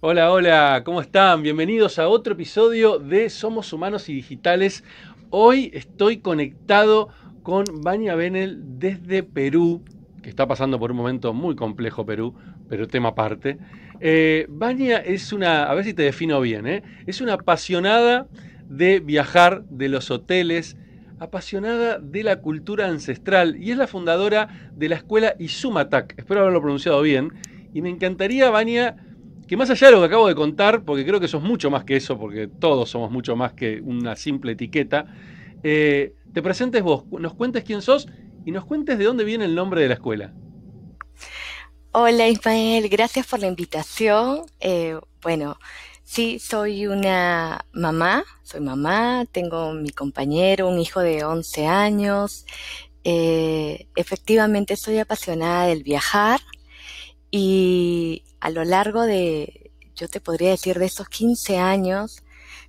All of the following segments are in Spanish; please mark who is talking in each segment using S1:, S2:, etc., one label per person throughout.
S1: Hola, hola, ¿cómo están? Bienvenidos a otro episodio de Somos Humanos y Digitales. Hoy estoy conectado con Vania Benel desde Perú, que está pasando por un momento muy complejo Perú, pero tema aparte. Eh, es una, a ver si te defino bien, ¿eh? es una apasionada de viajar, de los hoteles, apasionada de la cultura ancestral y es la fundadora de la escuela Izumatak, espero haberlo pronunciado bien, y me encantaría, Vania, que más allá de lo que acabo de contar, porque creo que sos mucho más que eso, porque todos somos mucho más que una simple etiqueta, eh, te presentes vos, nos cuentes quién sos y nos cuentes de dónde viene el nombre de la escuela.
S2: Hola Ismael, gracias por la invitación. Eh, bueno, sí, soy una mamá, soy mamá, tengo mi compañero, un hijo de 11 años. Eh, efectivamente soy apasionada del viajar y a lo largo de, yo te podría decir, de esos 15 años,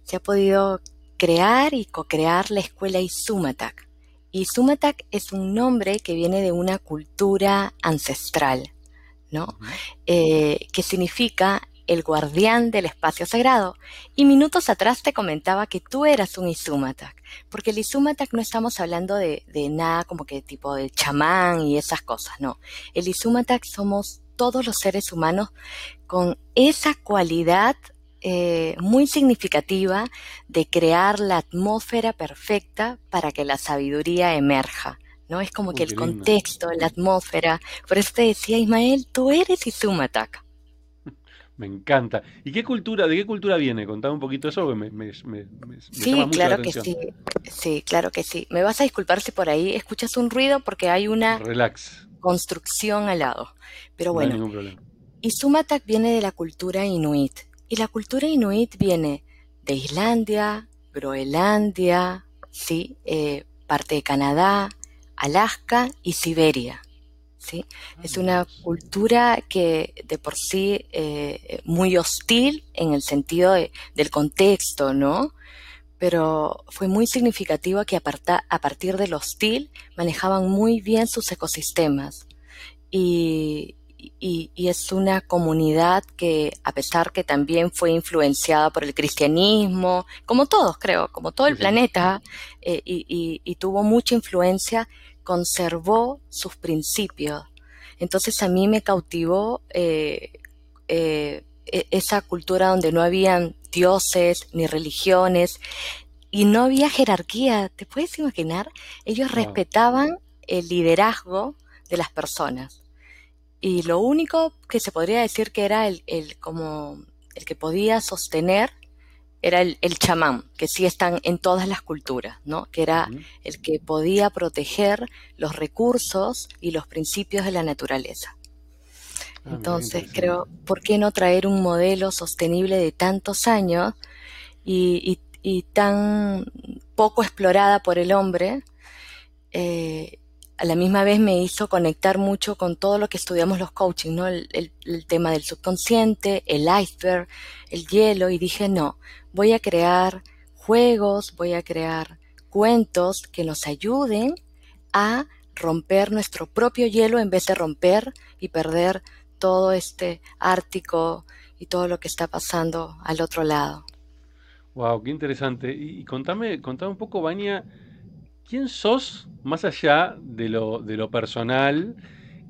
S2: se ha podido crear y co-crear la escuela Izumatak. Izumatak es un nombre que viene de una cultura ancestral, ¿no? Eh, que significa el guardián del espacio sagrado. Y minutos atrás te comentaba que tú eras un Izumatak, porque el Izumatak no estamos hablando de, de nada como que tipo de chamán y esas cosas, no. El Izumatak somos todos los seres humanos con esa cualidad eh, muy significativa de crear la atmósfera perfecta para que la sabiduría emerja. ¿no? Es como que el contexto, la atmósfera. Por eso te decía, Ismael, tú eres Izumatak.
S1: Me encanta. ¿Y qué cultura, de qué cultura viene? Contame un poquito eso, me, me, me,
S2: Sí, claro que sí. Sí, claro que sí. Me vas a disculpar si por ahí escuchas un ruido porque hay una
S1: Relax.
S2: Construcción al lado. Pero bueno,
S1: no hay problema.
S2: Izumatak viene de la cultura inuit. Y la cultura inuit viene de Islandia, Groenlandia, ¿sí? Eh, parte de Canadá, Alaska y Siberia. ¿sí? Es una cultura que de por sí eh, muy hostil en el sentido de, del contexto, ¿no? Pero fue muy significativo que aparta, a partir del hostil manejaban muy bien sus ecosistemas. Y, y, y, es una comunidad que, a pesar que también fue influenciada por el cristianismo, como todos creo, como todo el planeta, eh, y, y, tuvo mucha influencia, conservó sus principios. Entonces a mí me cautivó eh, eh, esa cultura donde no habían dioses ni religiones y no había jerarquía. ¿Te puedes imaginar? Ellos wow. respetaban el liderazgo de las personas. Y lo único que se podría decir que era el, el como el que podía sostener era el, el, chamán, que sí están en todas las culturas, ¿no? Que era uh -huh. el que podía proteger los recursos y los principios de la naturaleza. Ah, Entonces creo, ¿por qué no traer un modelo sostenible de tantos años y, y, y tan poco explorada por el hombre? Eh, a la misma vez me hizo conectar mucho con todo lo que estudiamos los coaching, ¿no? El, el, el, tema del subconsciente, el iceberg, el hielo, y dije, no, voy a crear juegos, voy a crear cuentos que nos ayuden a romper nuestro propio hielo en vez de romper y perder todo este Ártico y todo lo que está pasando al otro lado.
S1: Wow, qué interesante. Y, contame, contame un poco, Vania, ¿quién sos más allá de lo, de lo personal?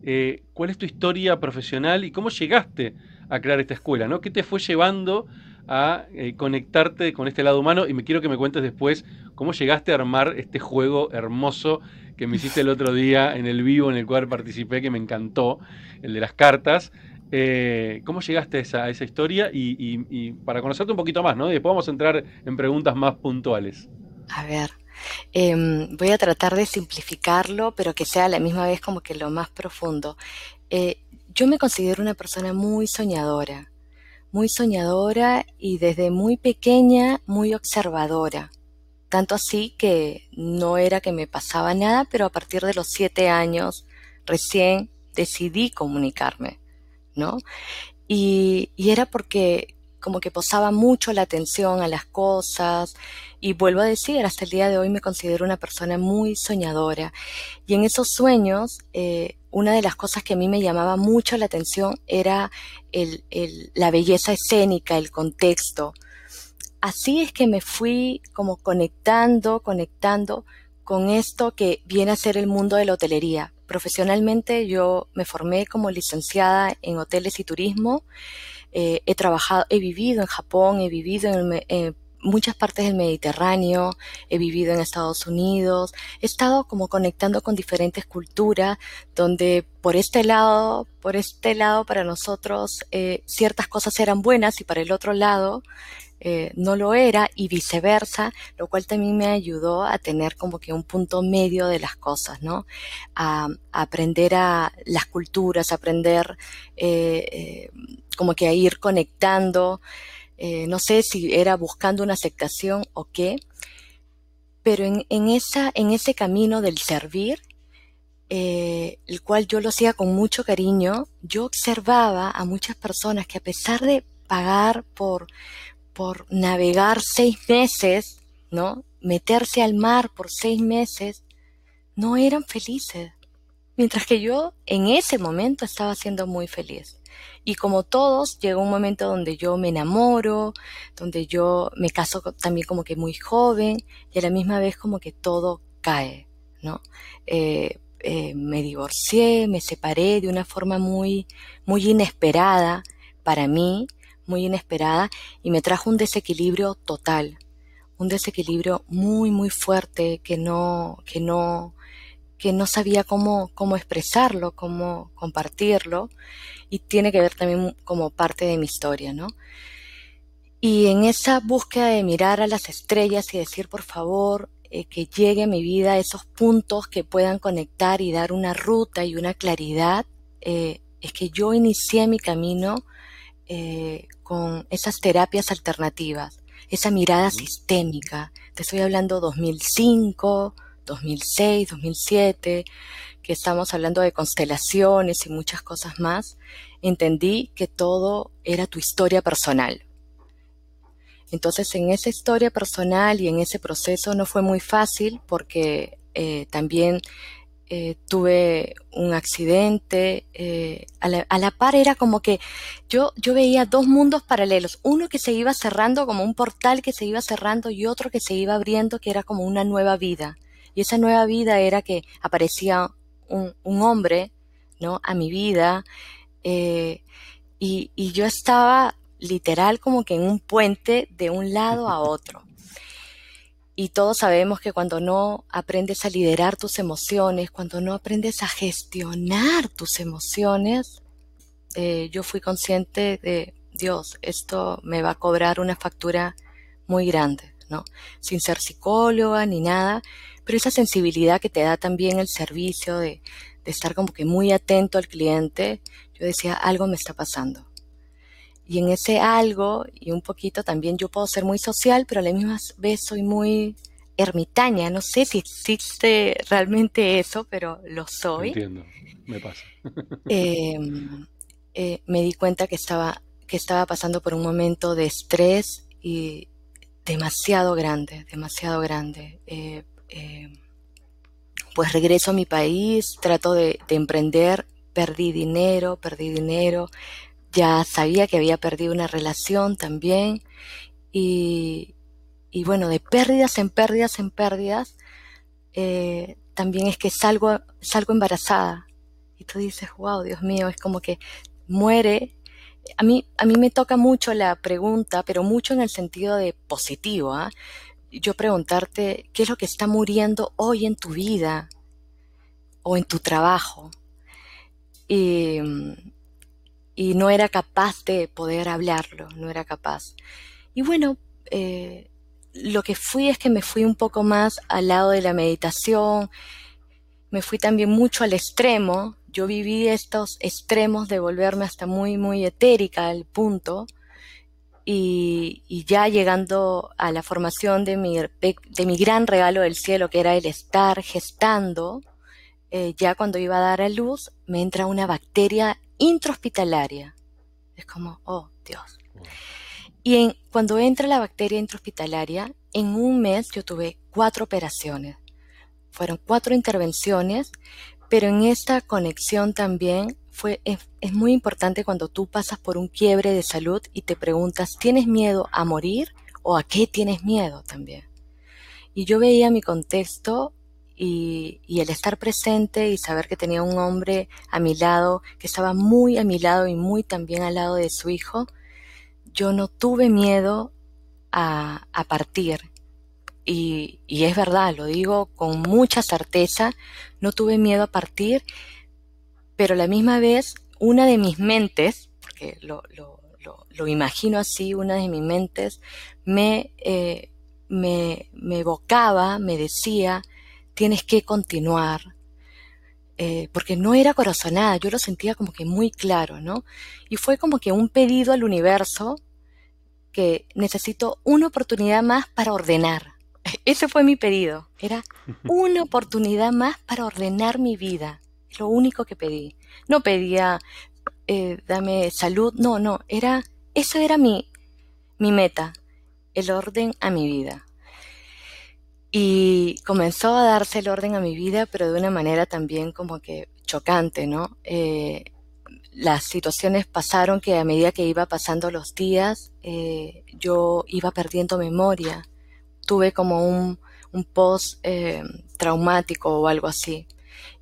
S1: Eh, ¿Cuál es tu historia profesional y cómo llegaste a crear esta escuela? ¿no? ¿Qué te fue llevando a eh, conectarte con este lado humano? Y me quiero que me cuentes después cómo llegaste a armar este juego hermoso que me hiciste el otro día en el vivo en el cual participé, que me encantó, el de las cartas. Eh, ¿Cómo llegaste a esa, esa historia? Y, y, y, para conocerte un poquito más, ¿no? Después vamos a entrar en preguntas más puntuales.
S2: A ver, eh, voy a tratar de simplificarlo, pero que sea a la misma vez como que lo más profundo. Eh, yo me considero una persona muy soñadora, muy soñadora y desde muy pequeña muy observadora. Tanto así que no era que me pasaba nada, pero a partir de los siete años recién decidí comunicarme, ¿no? Y, y era porque como que posaba mucho la atención a las cosas y vuelvo a decir, hasta el día de hoy me considero una persona muy soñadora y en esos sueños eh, una de las cosas que a mí me llamaba mucho la atención era el, el, la belleza escénica, el contexto. Así es que me fui como conectando, conectando con esto que viene a ser el mundo de la hotelería. Profesionalmente yo me formé como licenciada en hoteles y turismo eh, he trabajado, he vivido en Japón, he vivido en, muchas partes del Mediterráneo, he vivido en Estados Unidos, he estado como conectando con diferentes culturas, donde por este lado, por este lado para nosotros eh, ciertas cosas eran buenas y para el otro lado eh, no lo era y viceversa, lo cual también me ayudó a tener como que un punto medio de las cosas, ¿no? A, aprender a las culturas, aprender eh, eh, como que a ir conectando, no sé si era buscando una aceptación o qué, pero en, en, esa, en ese camino del servir, el cual yo lo hacía con mucho cariño, yo observaba a muchas personas que a pesar de pagar por, por navegar seis meses, ¿no? Meterse al mar por seis meses, no eran felices. Mientras que yo en ese momento estaba siendo muy feliz. Y como todos, llegó un momento donde yo me enamoro, donde yo me caso también como que muy joven y a la misma vez como que todo cae, ¿no? Eh, eh, me divorcié, me separé de una forma muy, muy inesperada para mí, muy inesperada y me trajo un desequilibrio total, un desequilibrio muy muy fuerte que no que no que no sabía cómo cómo expresarlo, cómo compartirlo y tiene que ver también como parte de mi historia, ¿no? Y en esa búsqueda de mirar a las estrellas y decir, por favor, eh, que llegue a mi vida esos puntos que puedan conectar y dar una ruta y una claridad, eh, es que yo inicié mi camino eh, con esas terapias alternativas, esa mirada sistémica. Te estoy hablando 2005, 2006, 2007, que estamos hablando de constelaciones y muchas cosas más. Entendí que todo era tu historia personal. Entonces en esa historia personal y en ese proceso no fue muy fácil porque eh, también eh, tuve un accidente, eh, a, la, par era como que yo, yo veía dos mundos paralelos, uno que se iba cerrando como un portal que se iba cerrando y otro que se iba abriendo que era como una nueva vida. Y esa nueva vida era que aparecía un, hombre, ¿no? A mi vida, eh, y, y yo estaba literal como que en un puente de un lado a otro. Y todos sabemos que cuando no aprendes a liderar tus emociones, cuando no aprendes a gestionar tus emociones, eh, yo fui consciente de, Dios, esto me va a cobrar una factura muy grande, ¿no? Sin ser psicóloga ni nada, pero esa sensibilidad que te da también el servicio de, de estar como que muy atento al cliente, yo decía, algo me está pasando. Y en ese algo, y un poquito también yo puedo ser muy social, pero a la misma vez soy muy ermitaña. No sé si existe realmente eso, pero lo soy.
S1: Entiendo, me pasa.
S2: Em, eh, me di cuenta que estaba, que estaba pasando por un momento de estrés y demasiado grande, demasiado grande. Eh, em, pues regreso a mi país, trato de, de emprender, perdí dinero, perdí dinero, ya sabía que había perdido una relación también y, y bueno, de pérdidas en pérdidas en pérdidas, eh, también es que salgo, salgo embarazada. Y tú dices, wow, Dios mío, es como que muere. A mí, a mí me toca mucho la pregunta, pero mucho en el sentido de positivo. ¿ah? Yo preguntarte, ¿qué es lo que está muriendo hoy en tu vida o en tu trabajo? Y, y no era capaz de poder hablarlo, no era capaz. Y bueno, eh, lo que fui es que me fui un poco más al lado de la meditación, me fui también mucho al extremo, yo viví estos extremos de volverme hasta muy, muy etérica al punto, y, ya llegando a la formación de mi, de mi gran regalo del cielo, que era el estar gestando, eh, ya cuando iba a dar a luz, me entra una bacteria intrahospitalaria. Es como, oh Dios. Y cuando entra la bacteria intrahospitalaria, en un mes yo tuve cuatro operaciones. Fueron cuatro intervenciones, pero en esta conexión también fue, es, muy importante cuando tú pasas por un quiebre de salud y te preguntas, ¿tienes miedo a morir o a qué tienes miedo también? Y yo veía mi contexto y, el estar presente y saber que tenía un hombre a mi lado, que estaba muy a mi lado y muy también al lado de su hijo, yo no tuve miedo a, a partir. Y, es verdad, lo digo con mucha certeza, no tuve miedo a partir, pero a la misma vez una de mis mentes, porque lo, lo, lo, imagino así, una de mis mentes me, eh, me, me evocaba, me decía, tienes que continuar, eh, porque no era corazonada, yo lo sentía como que muy claro, ¿no? Y fue como que un pedido al universo que necesito una oportunidad más para ordenar. Ese fue mi pedido, era una oportunidad más para ordenar mi vida, lo único que pedí. No pedía, eh, dame salud, no, no, era, esa era mi, mi meta, el orden a mi vida. Y comenzó a darse el orden a mi vida, pero de una manera también como que chocante, ¿no? Eh, las situaciones pasaron que a medida que iba pasando los días, eh, yo iba perdiendo memoria. Tuve como un, un post traumático o algo así.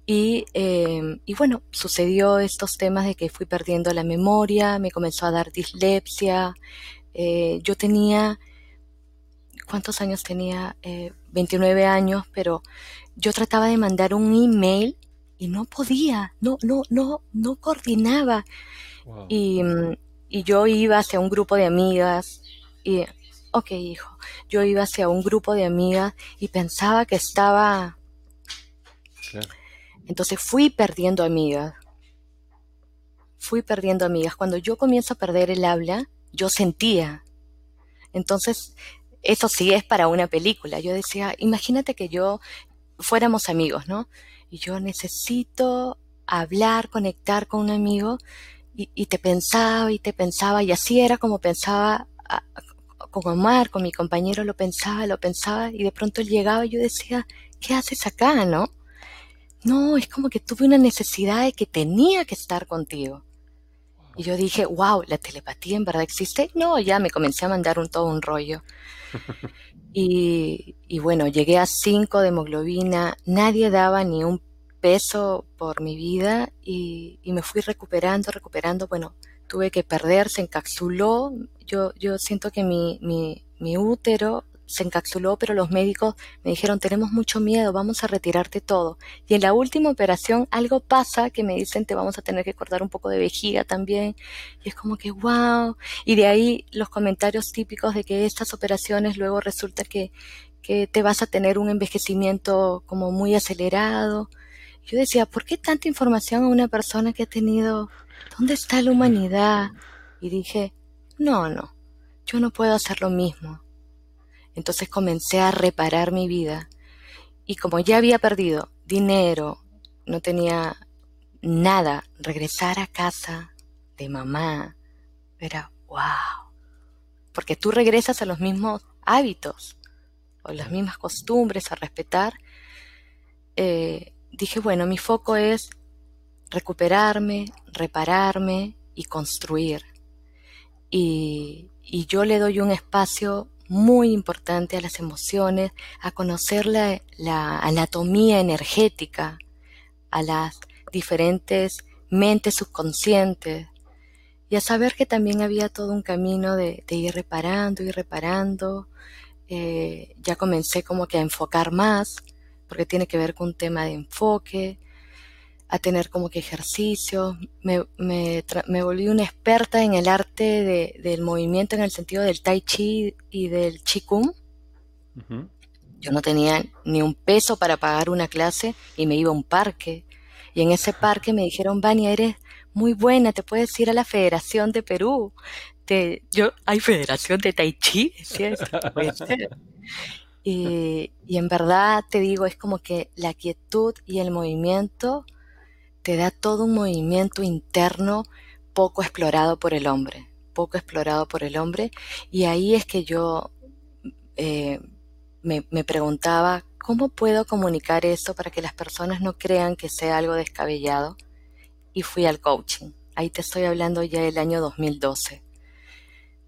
S2: Y, eh, y, bueno, sucedió estos temas de que fui perdiendo la memoria, me comenzó a dar dislexia. Eh, yo tenía, ¿cuántos años tenía? 29 años, pero yo trataba de mandar un email y no podía, no, no, no, no coordinaba. Wow. Y, y, yo iba hacia un grupo de amigas y, ok hijo, yo iba hacia un grupo de amigas y pensaba que estaba... Claro. Entonces fui perdiendo amigas. Fui perdiendo amigas. Cuando yo comienzo a perder el habla, yo sentía. Entonces, eso sí es para una película. Yo decía, imagínate que yo fuéramos amigos, ¿no? y yo necesito hablar, conectar con un amigo y, te pensaba y te pensaba y así era como pensaba con Omar, con mi compañero lo pensaba, lo pensaba y de pronto él llegaba y yo decía, ¿qué haces acá, no? No, es como que tuve una necesidad de que tenía que estar contigo. Y yo dije, wow, la telepatía en verdad existe. No, ya me comencé a mandar un todo un rollo. Y, y, bueno, llegué a 5 de hemoglobina, nadie daba ni un peso por mi vida y, y, me fui recuperando, recuperando. Bueno, tuve que perder, se encapsuló. Yo, yo siento que mi, mi, mi útero se encapsuló, pero los médicos me dijeron, tenemos mucho miedo, vamos a retirarte todo. Y en la última operación algo pasa que me dicen, te vamos a tener que cortar un poco de vejiga también. Y es como que, wow. Y de ahí los comentarios típicos de que estas operaciones luego resulta que, que te vas a tener un envejecimiento como muy acelerado. Yo decía, ¿por qué tanta información a una persona que ha tenido, ¿dónde está la humanidad? Y dije, no, no, yo no puedo hacer lo mismo entonces comencé a reparar mi vida. Y como ya había perdido dinero, no tenía nada, regresar a casa de mamá era wow. Porque tú regresas a los mismos hábitos o las mismas costumbres a respetar. Eh, dije, bueno, mi foco es recuperarme, repararme y construir. Y, y yo le doy un espacio muy importante a las emociones, a conocer la, anatomía energética, a las diferentes mentes subconscientes y a saber que también había todo un camino de, de ir reparando, y reparando. Eh, ya comencé como que a enfocar más, porque tiene que ver con un tema de enfoque, a tener como que ejercicios, me, me, me, volví una experta en el arte de, del movimiento en el sentido del tai chi y del. Uh -huh. Yo no tenía ni un peso para pagar una clase y me iba a un parque. Y en ese parque me dijeron, Vania, eres muy buena, te puedes ir a la Federación de Perú. Te, yo, ¿hay Federación de Tai Chi? ¿Sí? Puede ser. Y, y en verdad te digo, es como que la quietud y el movimiento te da todo un movimiento interno poco explorado por el hombre. poco explorado por el hombre y ahí es que yo eh, me, preguntaba cómo puedo comunicar eso para que las personas no crean que sea algo descabellado y fui al coaching. Ahí te estoy hablando ya del año 2012.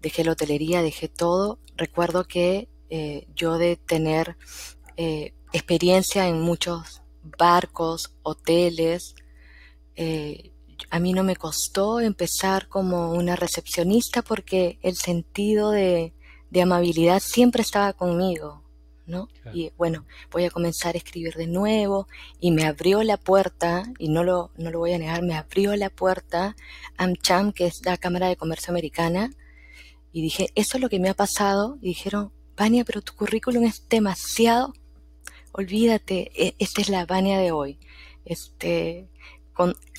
S2: Dejé la hotelería, dejé todo. Recuerdo que eh, yo de tener eh, experiencia en muchos barcos, hoteles, eh, a mí no me costó empezar como una recepcionista porque el sentido de, amabilidad siempre estaba conmigo, ¿no? Y bueno, voy a comenzar a escribir de nuevo y me abrió la puerta, y no lo, no lo voy a negar, me abrió la puerta AmCham, que es la Cámara de Comercio Americana, y dije, eso es lo que me ha pasado, y dijeron, Vania, pero tu currículum es demasiado, olvídate, e, esta es la Vania de hoy, este,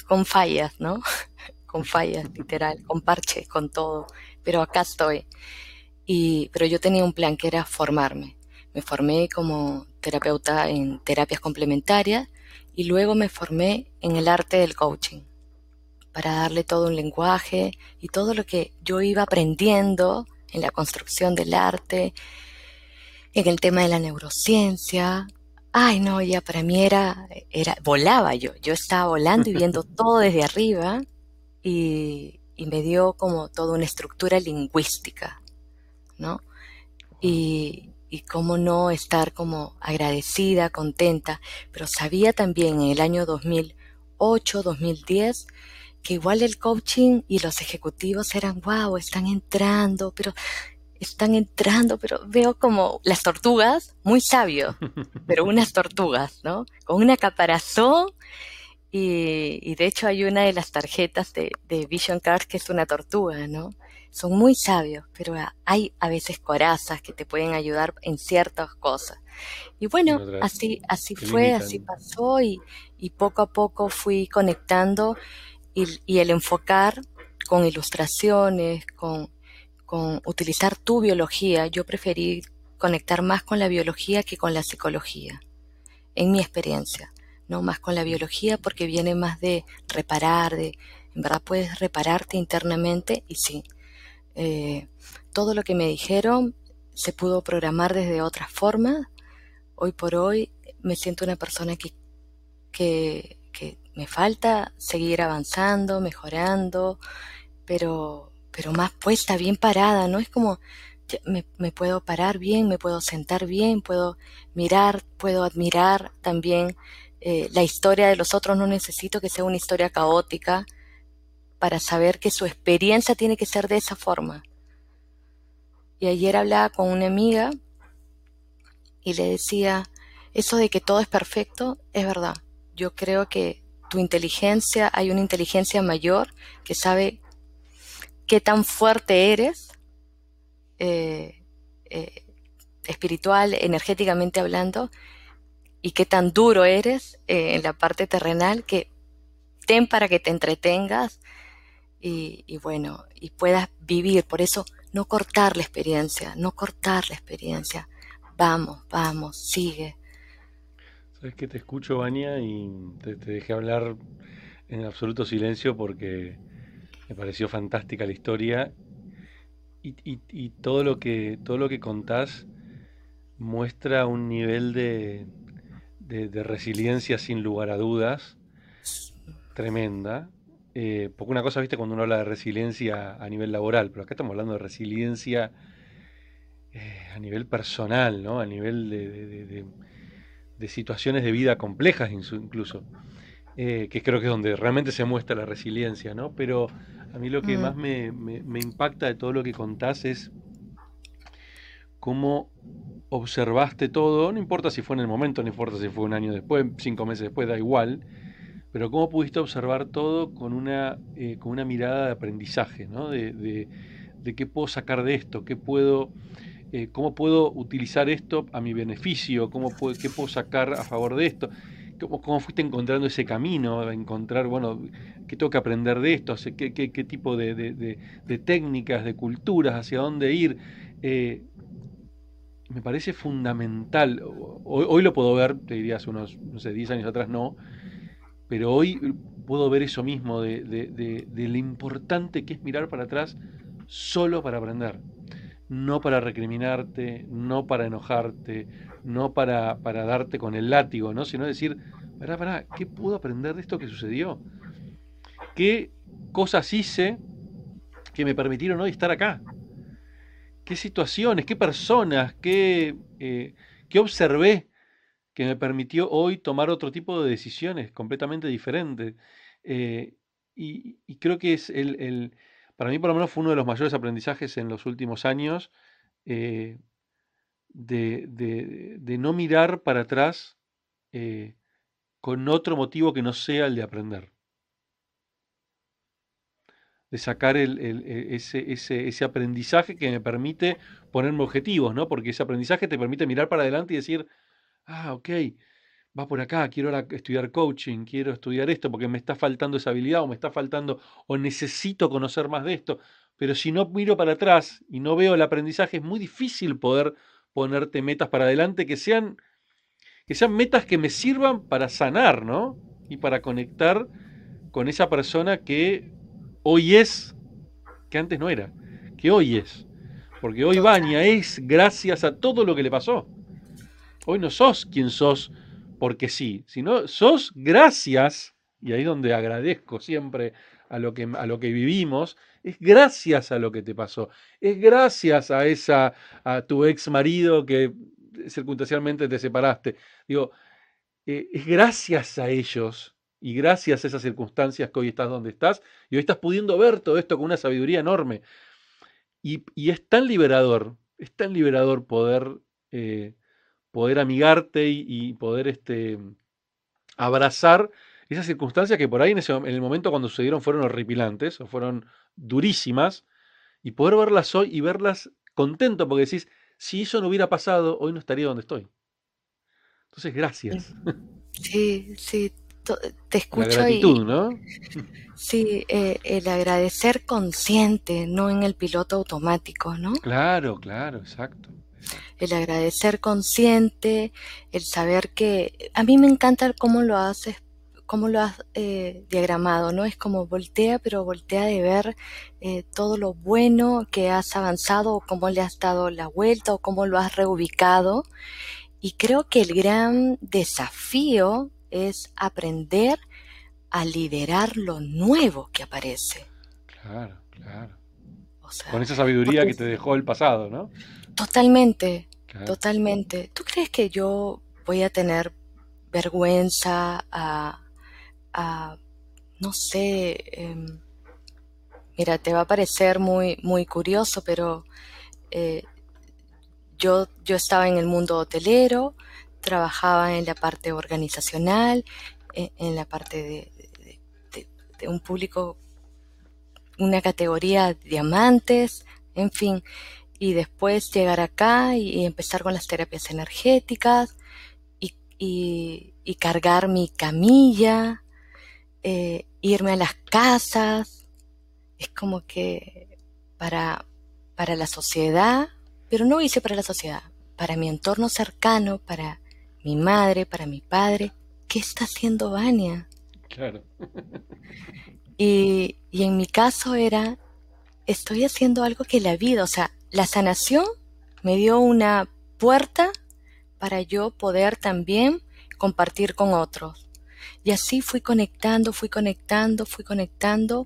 S2: con, fallas, ¿no? con fallas, literal, con parches, con todo, pero acá estoy. Y, pero yo tenía un plan que era formarme. Me formé como terapeuta en terapias complementarias y luego me formé en el arte del coaching para darle todo un lenguaje y todo lo que yo iba aprendiendo en la construcción del arte, en el tema de la neurociencia. Ay, no, ya para mí era, era, volaba yo, yo estaba volando y viendo todo desde arriba y, y me dio como toda una estructura lingüística, ¿no? Y, y cómo no estar como agradecida, contenta, pero sabía también en el año 2008, 2010, que igual el coaching y los ejecutivos eran, wow, están entrando, pero están entrando, pero veo como las tortugas, muy sabios, pero unas tortugas, ¿no? Con una caparazón y, y, de hecho hay una de las tarjetas de, de Vision Cards que es una tortuga, ¿no? son muy sabios, pero hay a veces corazas que te pueden ayudar en ciertas cosas. Y bueno, así, así fue, así pasó y, y, poco a poco fui conectando y, y el enfocar con ilustraciones, con, con utilizar tu biología, yo preferí conectar más con la biología que con la psicología, en mi experiencia, no más con la biología porque viene más de reparar, de en verdad puedes repararte internamente y sí, eh, todo lo que me dijeron se pudo programar desde otra forma. Hoy por hoy me siento una persona que, que, me falta seguir avanzando, mejorando, pero, pero más puesta, bien parada, ¿no? Es como me, puedo parar bien, me puedo sentar bien, puedo mirar, puedo admirar también eh, la historia de los otros, no necesito que sea una historia caótica, para saber que su experiencia tiene que ser de esa forma. Y ayer hablaba con una amiga y le decía, eso de que todo es perfecto es verdad. Yo creo que tu inteligencia, hay una inteligencia mayor que sabe qué tan fuerte eres, eh, eh, espiritual, energéticamente hablando, y qué tan duro eres eh, en la parte terrenal, que ten para que te entretengas y, bueno, y puedas vivir. Por eso, no cortar la experiencia, no cortar la experiencia. Vamos, vamos, sigue.
S1: Sabes que te escucho, Vania, y te, dejé hablar en absoluto silencio porque me pareció fantástica la historia. Y, todo lo que todo lo que contás muestra un nivel de, de resiliencia sin lugar a dudas tremenda. Eh, porque una cosa, viste, cuando uno habla de resiliencia a nivel laboral, pero acá estamos hablando de resiliencia eh, a nivel personal, ¿no? A nivel de, situaciones de vida complejas incluso, eh, que creo que es donde realmente se muestra la resiliencia, ¿no? Pero a mí lo que mm. más me, me impacta de todo lo que contás es cómo observaste todo, no importa si fue en el momento, no importa si fue un año después, cinco meses después, da igual, pero cómo pudiste observar todo con una, eh, con una mirada de aprendizaje, ¿no? de, de, qué puedo sacar de esto, qué puedo, eh, cómo puedo utilizar esto a mi beneficio, cómo puedo, qué puedo sacar a favor de esto. ¿Cómo, fuiste encontrando ese camino, encontrar, bueno, qué tengo que aprender de esto, qué, qué, tipo de, técnicas, de culturas, hacia dónde ir? Eh, me parece fundamental. Hoy, lo puedo ver, te diría hace unos, no sé, 10 años atrás no, pero hoy puedo ver eso mismo, de, lo importante que es mirar para atrás solo para aprender, no para recriminarte, no para enojarte, no para, para darte con el látigo, ¿no? sino decir, pará, pará, ¿qué puedo aprender de esto que sucedió? ¿Qué cosas hice que me permitieron hoy estar acá? ¿Qué situaciones, qué personas, qué, eh, qué observé que me permitió hoy tomar otro tipo de decisiones completamente diferentes? Eh, y, creo que es el, para mí por lo menos fue uno de los mayores aprendizajes en los últimos años eh, de, no mirar para atrás con otro motivo que no sea el de aprender de sacar e, ese, ese, ese, aprendizaje que me permite ponerme objetivos, ¿no? Porque ese aprendizaje te permite mirar para adelante y decir, ah, ok, va por acá, quiero estudiar coaching, quiero estudiar esto porque me está faltando esa habilidad o me está faltando o necesito conocer más de esto. Pero si no miro para atrás y no veo el aprendizaje, es muy difícil poder ponerte metas para adelante que sean, que sean metas que me sirvan para sanar, ¿no? Y para conectar con esa persona que hoy es que antes no era, que hoy es. Porque hoy Baña es gracias a todo lo que le pasó. Hoy no sos quien sos porque sí, sino sos gracias, y ahí donde agradezco siempre a lo que, a lo que vivimos, es gracias a lo que te pasó. Es gracias a esa, a tu ex marido que circunstancialmente te separaste. Digo, eh, es gracias a ellos y gracias a esas circunstancias que hoy estás donde estás, y hoy estás pudiendo ver todo esto con una sabiduría enorme. Y, es tan liberador, es tan liberador poder, eh, poder amigarte y, poder este, abrazar esas circunstancias que por ahí en, en el momento cuando sucedieron fueron horripilantes o fueron durísimas, y poder verlas hoy y verlas contento, porque decís, si eso no hubiera pasado, hoy no estaría donde estoy. Entonces, gracias.
S2: Sí, sí, te escucho la gratitud, ¿no? Sí, eh, el agradecer consciente, no en el piloto automático, ¿no?
S1: Claro, claro, exacto.
S2: El agradecer consciente, el saber que a mí me encanta cómo lo haces, cómo lo has eh, diagramado, ¿no? Es como voltea, pero voltea de ver eh, todo lo bueno que has avanzado, o cómo le has dado la vuelta, o cómo lo has reubicado. Y creo que el gran desafío es aprender a liderar lo nuevo que aparece.
S1: Claro, claro. Con esa sabiduría que te dejó el pasado, ¿no?
S2: Totalmente, totalmente. ¿Tú crees que yo voy a tener vergüenza a, no sé, em, mira, te va a parecer muy, muy curioso, pero eh, yo, yo estaba en el mundo hotelero, trabajaba en la parte organizacional, e, en, la parte de, un público, una categoría diamantes, en fin, y después llegar acá y, empezar con las terapias energéticas y, cargar mi camilla, eh, irme a las casas, es como que para, para la sociedad, pero no hice para la sociedad, para mi entorno cercano, para mi madre, para mi padre, ¿qué está haciendo Vania?
S1: Claro.
S2: y, y en mi caso era, estoy haciendo algo que la vida, o sea, la sanación me dio una puerta para yo poder también compartir con otros. Y así fui conectando, fui conectando, fui conectando.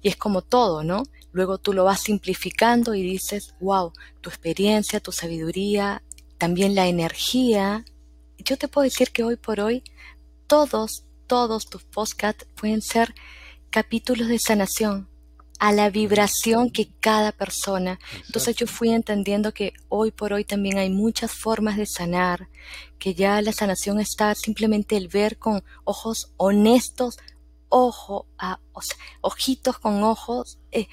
S2: Y es como todo, ¿no? Luego tú lo vas simplificando y dices, wow, tu experiencia, tu sabiduría, también la energía yo te puedo decir que hoy por hoy todos, todos tus podcasts pueden ser capítulos de sanación a la vibración que cada persona. Entonces yo fui entendiendo que hoy por hoy también hay muchas formas de sanar, que ya la sanación está simplemente el ver con ojos honestos, ojo a, ojitos con ojos, eh,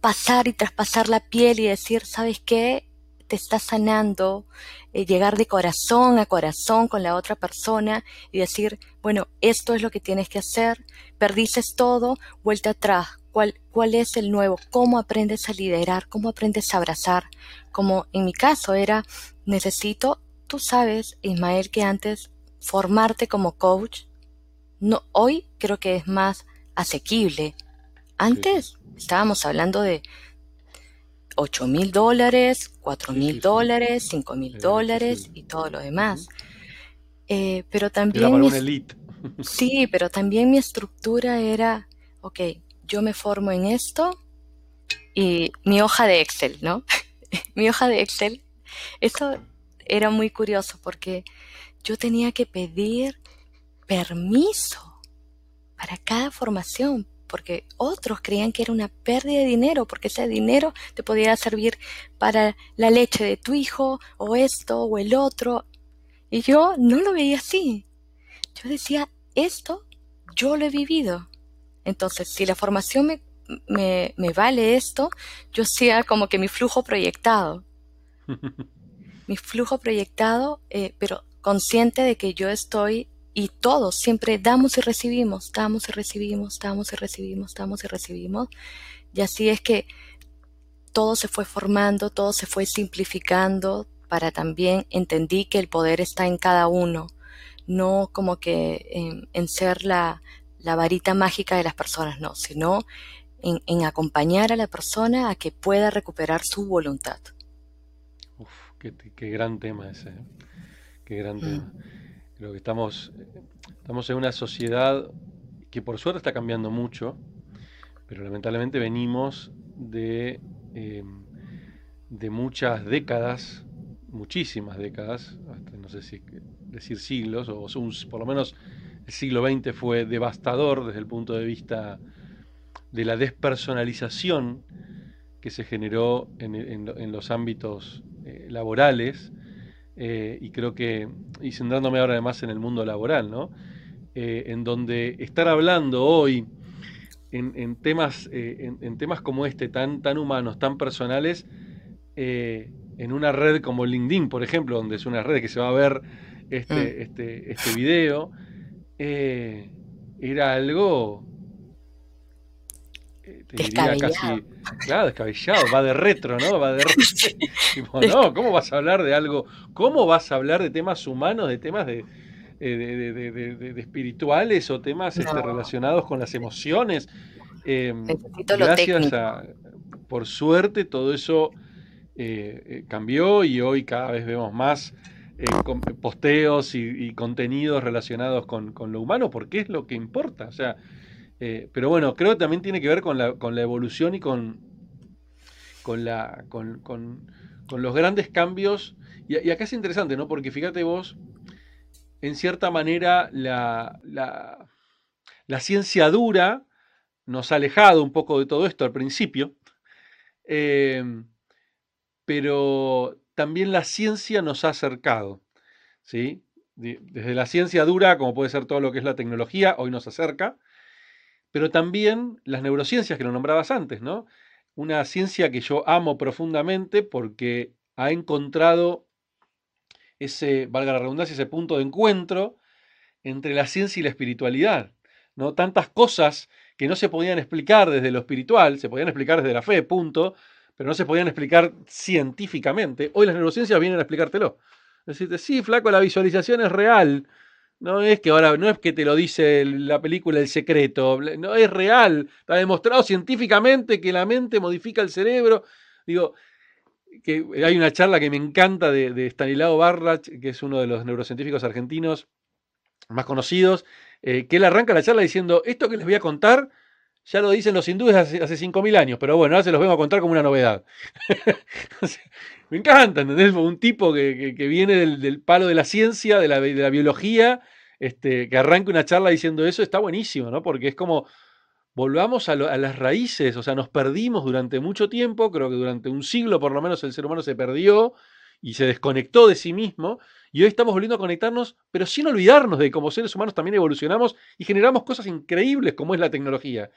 S2: pasar y traspasar la piel y decir, ¿sabes qué? te está sanando, eh, llegar de corazón a corazón con la otra persona y decir, bueno, esto es lo que tienes que hacer, perdices todo, vuelta atrás, ¿Cuál, cuál es el nuevo, cómo aprendes a liderar, cómo aprendes a abrazar, como en mi caso era, necesito, tú sabes, Ismael, que antes formarte como coach, no, hoy creo que es más asequible. Antes estábamos hablando de 8 mil dólares, 4 mil dólares, 5 mil dólares y todo lo demás. Eh, pero también...
S1: mi, elite.
S2: sí, pero también mi estructura era, ok, yo me formo en esto y mi hoja de Excel, ¿no? mi hoja de Excel, esto era muy curioso porque yo tenía que pedir permiso para cada formación, porque otros creían que era una pérdida de dinero, porque ese dinero te podía servir para la leche de tu hijo, o esto, o el otro. Y yo no lo veía así. Yo decía, esto yo lo he vivido. Entonces, si la formación me, me, me vale esto, yo hacía como que mi flujo proyectado. mi flujo proyectado, eh, pero consciente de que yo estoy y todos siempre damos y recibimos, damos y recibimos, damos y recibimos, damos y recibimos. Y así es que todo se fue formando, todo se fue simplificando para también entendí que el poder está en cada uno, no como que en, ser la, varita mágica de las personas, no, sino en, acompañar a la persona a que pueda recuperar su voluntad.
S1: Uf, qué, gran tema ese, ¿eh? qué gran mm. tema. Creo que estamos, estamos en una sociedad que por suerte está cambiando mucho, pero lamentablemente venimos de, em, de muchas décadas, muchísimas décadas, hasta no sé si decir siglos, o por lo menos el siglo XX fue devastador desde el punto de vista de la despersonalización que se generó en, los ámbitos eh, laborales eh, y creo que, y centrándome ahora además en el mundo laboral, ¿no? Eh, en donde estar hablando hoy en, temas, eh, en, temas como este, tan, tan humanos, tan personales, en una red como LinkedIn, por ejemplo, donde es una red que se va a ver este, mm. este, este video, era algo
S2: te diría casi,
S1: claro, descabellado, va de retro, ¿no? Va de retro. no, ¿cómo vas a hablar de algo? ¿Cómo vas a hablar de temas humanos, de temas de, de, espirituales o temas este, relacionados con las emociones? Eh, gracias a, por suerte, todo eso eh, eh, cambió y hoy cada vez vemos más posteos y, contenidos relacionados con, lo humano, porque es lo que importa. O sea, eh, pero bueno, creo que también tiene que ver con la, evolución y con, con, la, con, los grandes cambios. Y, acá es interesante, ¿no? Porque fíjate vos, en cierta manera, la, la, ciencia dura nos ha alejado un poco de todo esto al principio, eh, pero también la ciencia nos ha acercado, ¿sí? Desde la ciencia dura, como puede ser todo lo que es la tecnología, hoy nos acerca, pero también las neurociencias que lo nombrabas antes, ¿no? Una ciencia que yo amo profundamente porque ha encontrado ese, valga la redundancia, ese punto de encuentro entre la ciencia y la espiritualidad, ¿no? Tantas cosas que no se podían explicar desde lo espiritual, se podían explicar desde la fe, punto, pero no se podían explicar científicamente. Hoy las neurociencias vienen a explicártelo. Decirte, sí, flaco, la visualización es real, no es que ahora, no es que te lo dice la película El Secreto, no es real, está demostrado científicamente que la mente modifica el cerebro. Digo, que hay una charla que me encanta de, de Stanislao Barrach, que es uno de los neurocientíficos argentinos más conocidos, eh, que él arranca la charla diciendo, esto que les voy a contar, ya lo dicen los hindúes hace, hace 5.000 años, pero bueno, ahora se los vengo a contar como una novedad. me encanta, ¿entendés? Un tipo que, viene del, palo de la ciencia, de la, de la biología, este, que arranque una charla diciendo eso está buenísimo, ¿no? Porque es como, volvamos a, las raíces, o sea, nos perdimos durante mucho tiempo, creo que durante un siglo por lo menos el ser humano se perdió y se desconectó de sí mismo, y hoy estamos volviendo a conectarnos, pero sin olvidarnos de que como seres humanos también evolucionamos y generamos cosas increíbles como es la tecnología.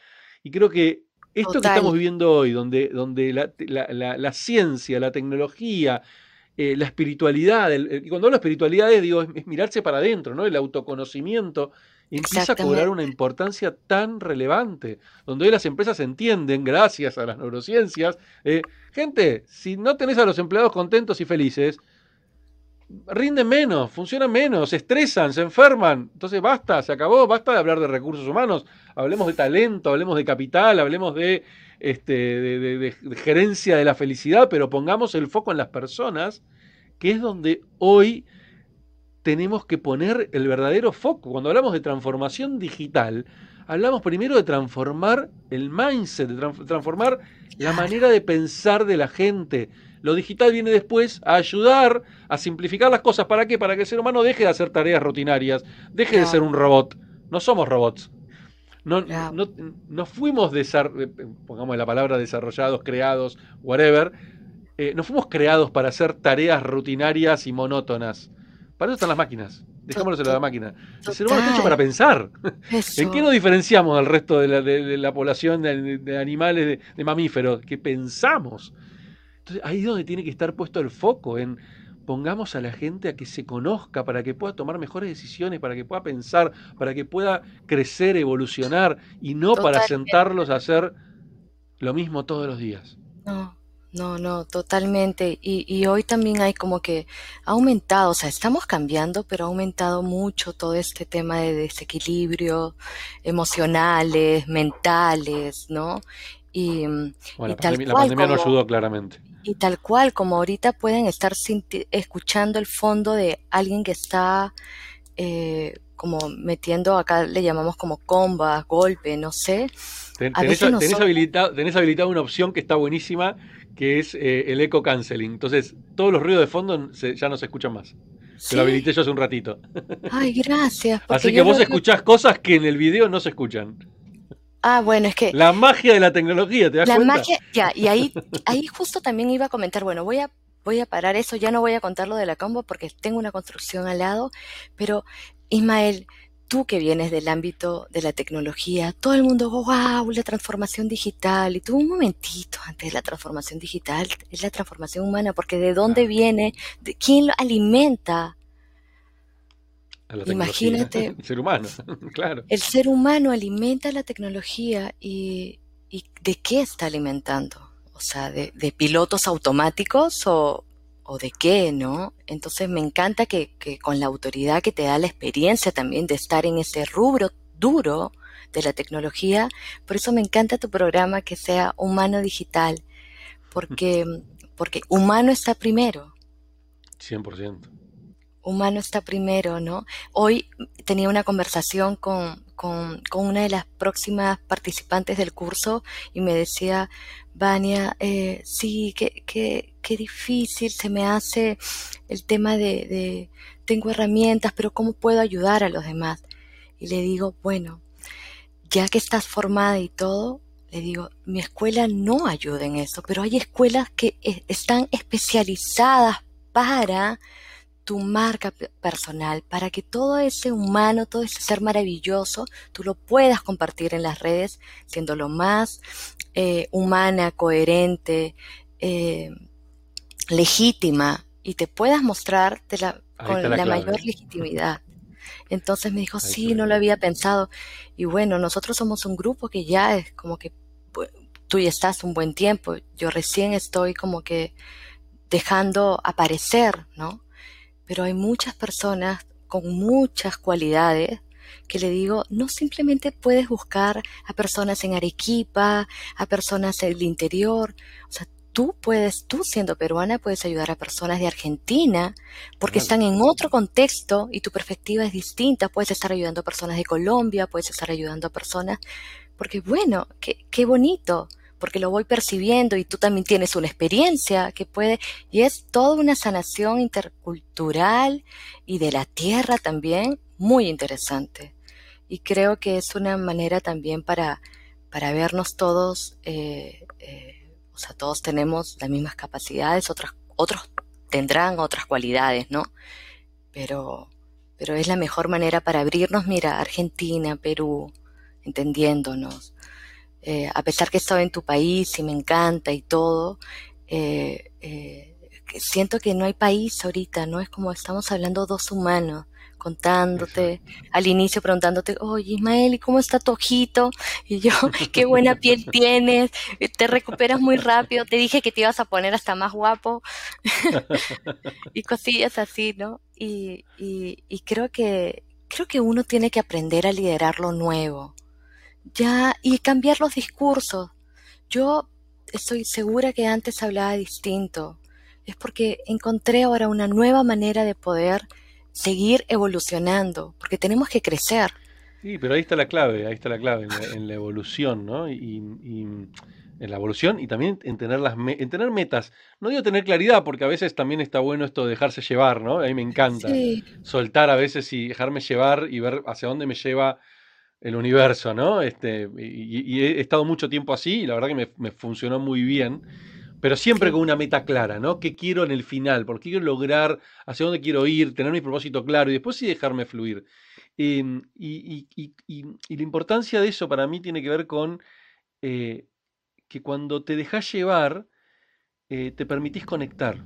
S1: Y creo que esto que estamos viviendo hoy, donde, donde la ciencia, la tecnología, eh, la espiritualidad, y cuando hablo de espiritualidad es, digo, es, mirarse para adentro, ¿no? El autoconocimiento empieza a cobrar una importancia tan relevante, donde hoy las empresas entienden, gracias a las neurociencias, eh, gente, si no tenés a los empleados contentos y felices, rinden menos, funcionan menos, se estresan, se enferman. Entonces basta, se acabó, basta de hablar de recursos humanos. Hablemos de talento, hablemos de capital, hablemos de, este, de, gerencia de la felicidad, pero pongamos el foco en las personas, que es donde hoy tenemos que poner el verdadero foco. Cuando hablamos de transformación digital, hablamos primero de transformar el mindset, de transformar la manera de pensar de la gente. Lo digital viene después a ayudar a simplificar las cosas. ¿Para qué? Para que el ser humano deje de hacer tareas rutinarias, deje de ser un robot. No somos robots. No, no, fuimos, eh, pongamos la palabra desarrollados, creados, whatever. Eh, no fuimos creados para hacer tareas rutinarias y monótonas. Para eso están las máquinas. Dejémoslo en la máquina. El ser humano está hecho para pensar. ¿En qué nos diferenciamos del resto de la, población de, animales, de, mamíferos? Que pensamos. Entonces, ahí es donde tiene que estar puesto el foco, en pongamos a la gente a que se conozca, para que pueda tomar mejores decisiones, para que pueda pensar, para que pueda crecer, evolucionar, y no para sentarlos a hacer lo mismo todos los días.
S2: No, no, no, totalmente. Y, y, hoy también hay como que ha aumentado, o sea, estamos cambiando, pero ha aumentado mucho todo este tema de desequilibrio emocionales, mentales, ¿no?
S1: Y, mm, la, pandemia, no ayudó claramente.
S2: Y tal cual, como ahorita pueden estar escuchando el fondo de alguien que está eh, como metiendo, acá le llamamos como comba, golpe, no sé.
S1: tenés, habilitado, tenés habilitado una opción que está buenísima, que es eh, el eco canceling. Entonces, todos los ruidos de fondo ya no se escuchan más. Se lo habilité yo hace un ratito.
S2: Ay, gracias.
S1: Así que vos escuchás cosas que en el video no se escuchan.
S2: Ah, bueno, es que...
S1: La magia de la tecnología, ¿te das
S2: la
S1: cuenta?
S2: La magia, ya, y ahí, ahí justo también iba a comentar, bueno, voy a, voy a parar eso, ya no voy a contar lo de la combo porque tengo una construcción al lado, pero Ismael, tú que vienes del ámbito de la tecnología, todo el mundo, wow, la transformación digital, y tú un momentito antes de la transformación digital, es la transformación humana, porque de dónde viene, de quién lo alimenta. Imagínate.
S1: El ser humano, claro.
S2: El ser humano alimenta la tecnología y, ¿de qué está alimentando? O sea, de pilotos automáticos o, o de qué, ¿no? Entonces me encanta que, con la autoridad que te da la experiencia también de estar en ese rubro duro de la tecnología, por eso me encanta tu programa que sea humano digital, porque, porque humano está primero.
S1: 100%.
S2: Humano está primero, ¿no? Hoy tenía una conversación con, con, una de las próximas participantes del curso y me decía, Vania, eh, sí, qué, qué, difícil se me hace el tema de, tengo herramientas, pero ¿cómo puedo ayudar a los demás? Y le digo, bueno, ya que estás formada y todo, le digo, mi escuela no ayuda en eso, pero hay escuelas que eh, están especializadas para tu marca personal, para que todo ese humano, todo ese ser maravilloso, tú lo puedas compartir en las redes, siendo lo más eh, humana, coherente, eh, legítima, y te puedas mostrar con la, mayor legitimidad. Entonces me dijo, sí, no lo había pensado. Y bueno, nosotros somos un grupo que ya es como que tú ya estás un buen tiempo. Yo recién estoy como que dejando aparecer, ¿no? pero hay muchas personas con muchas cualidades que le digo, no simplemente puedes buscar a personas en Arequipa, a personas del interior, o sea, tú puedes, tú siendo peruana, puedes ayudar a personas de Argentina porque están en otro contexto y tu perspectiva es distinta. Puedes estar ayudando a personas de Colombia, puedes estar ayudando a personas, porque bueno, qué, qué bonito porque lo voy percibiendo y tú también tienes una experiencia que puede, y es toda una sanación intercultural y de la tierra también muy interesante. Y creo que es una manera también para, para vernos todos, eh, eh, o sea, todos tenemos las mismas capacidades, otras, otros tendrán otras cualidades, ¿no? Pero, pero es la mejor manera para abrirnos, mira, Argentina, Perú, entendiéndonos, eh, a pesar que estoy en tu país y me encanta y todo, eh, eh, siento que no hay país ahorita, ¿no? Es como estamos hablando dos humanos contándote, al inicio preguntándote, oye Ismael, ¿y cómo está tu ojito? Y yo, qué buena piel tienes, te recuperas muy rápido, te dije que te ibas a poner hasta más guapo. y cosillas así, ¿no? Y, y, y creo que, creo que uno tiene que aprender a liderar lo nuevo, ya, y cambiar los discursos. Yo estoy segura que antes hablaba distinto, es porque encontré ahora una nueva manera de poder seguir evolucionando, porque tenemos que crecer.
S1: Sí, pero ahí está la clave, ahí está la clave, en la, evolución, ¿no? Y, en la evolución y también en tener, las en tener metas. No digo tener claridad, porque a veces también está bueno esto de dejarse llevar, ¿no? A mí me encanta soltar a veces y dejarme llevar y ver hacia dónde me lleva el universo, ¿no? Este, y, he estado mucho tiempo así y la verdad que me, me funcionó muy bien pero siempre con una meta clara, ¿no? ¿Qué quiero en el final? ¿Por qué quiero lograr? ¿Hacia dónde quiero ir? Tener mi propósito claro y después sí dejarme fluir. Em, y, la importancia de eso para mí tiene que ver con eh, que cuando te dejas llevar, eh, te permitís conectar.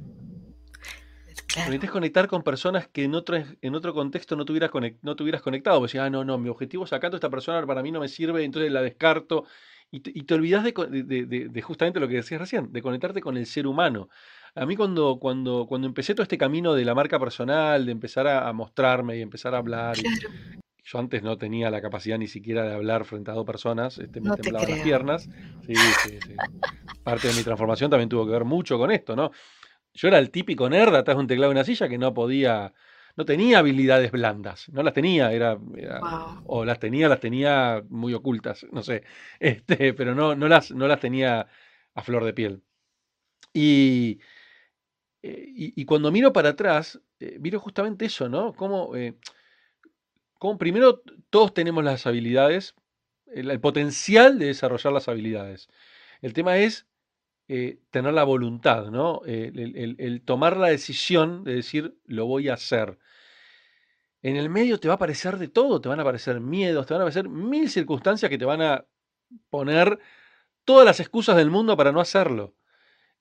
S1: Te permitís conectar con personas que en otro, en otro contexto no tuvieras, no tuvieras conectado. Porque ah, no, no, mi objetivo es sacando a esta persona, para mí no me sirve, entonces la descarto y te, y olvidas de, justamente lo que decías recién, de conectarte con el ser humano. A mí cuando, cuando, cuando empecé todo este camino de la marca personal, de empezar a, mostrarme y empezar a hablar, yo antes no tenía la capacidad ni siquiera de hablar frente a dos personas, este, me temblaban las piernas. Sí, sí, sí. Parte de mi transformación también tuvo que ver mucho con esto, ¿no? Yo era el típico nerd atrás de un teclado y una silla que no podía no tenía habilidades blandas, no las tenía, era, o las tenía, las tenía muy ocultas, no sé, este, pero no, no, las, no las tenía a flor de piel. Y, eh, y, cuando miro para atrás, eh, miro justamente eso, ¿no? Como, eh, como, primero todos tenemos las habilidades, el, potencial de desarrollar las habilidades. El tema es tener la voluntad, ¿no? el, tomar la decisión de decir, lo voy a hacer. En el medio te va a aparecer de todo, te van a aparecer miedos, te van a aparecer mil circunstancias que te van a poner todas las excusas del mundo para no hacerlo.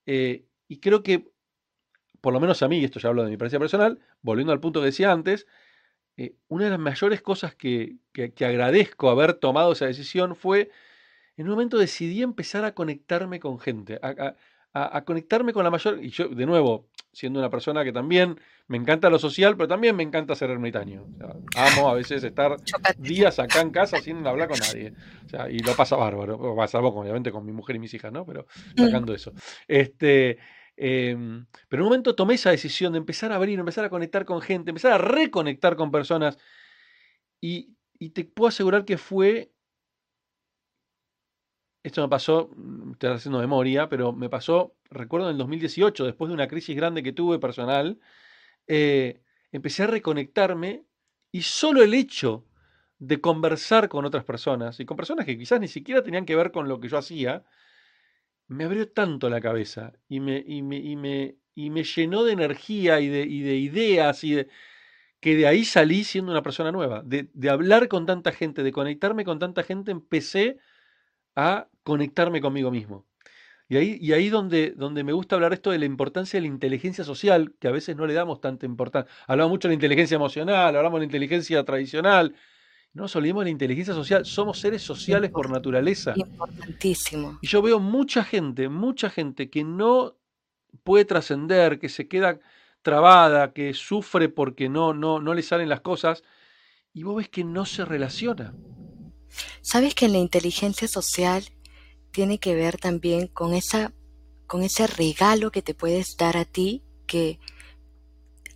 S1: Eh, y creo que, por lo menos a mí, esto ya hablo de mi experiencia personal, volviendo al punto que decía antes, eh, una de las mayores cosas que, agradezco haber tomado esa decisión fue, en un momento decidí empezar a conectarme con gente, a, conectarme con la mayor, y yo, de nuevo, siendo una persona que también me encanta lo social, pero también me encanta ser ermitaño. amo a veces estar días acá en casa sin hablar con nadie. y lo pasa bárbaro, salvo obviamente con mi mujer y mis hijas, ¿no? Pero mm. sacando eso. Este, em, pero en un momento tomé esa decisión de empezar a abrir, empezar a conectar con gente, empezar a reconectar con personas. Y, y te puedo asegurar que fue esto me pasó, mm, estoy haciendo memoria, pero me pasó, recuerdo en el 2018, después de una crisis grande que tuve personal, eh, empecé a reconectarme y solo el hecho de conversar con otras personas y con personas que quizás ni siquiera tenían que ver con lo que yo hacía, me abrió tanto la cabeza y me, y me, y me, y me llenó de energía y de, y de ideas y que de ahí salí siendo una persona nueva. De, de hablar con tanta gente, de conectarme con tanta gente, empecé a conectarme conmigo mismo. Y ahí, y ahí donde, donde me gusta hablar esto de la importancia de la inteligencia social, que a veces no le damos tanta importancia. Hablamos mucho de la inteligencia emocional, hablamos de la inteligencia tradicional. No nos olvidemos de la inteligencia social. Somos seres sociales por naturaleza.
S2: Importantísimo.
S1: Y yo veo mucha gente, mucha gente que no puede trascender, que se queda trabada, que sufre porque no, no, no le salen las cosas. Y vos ves que no se relaciona.
S2: Sabes que la inteligencia social tiene que ver también con esa con ese regalo que te puedes dar a ti que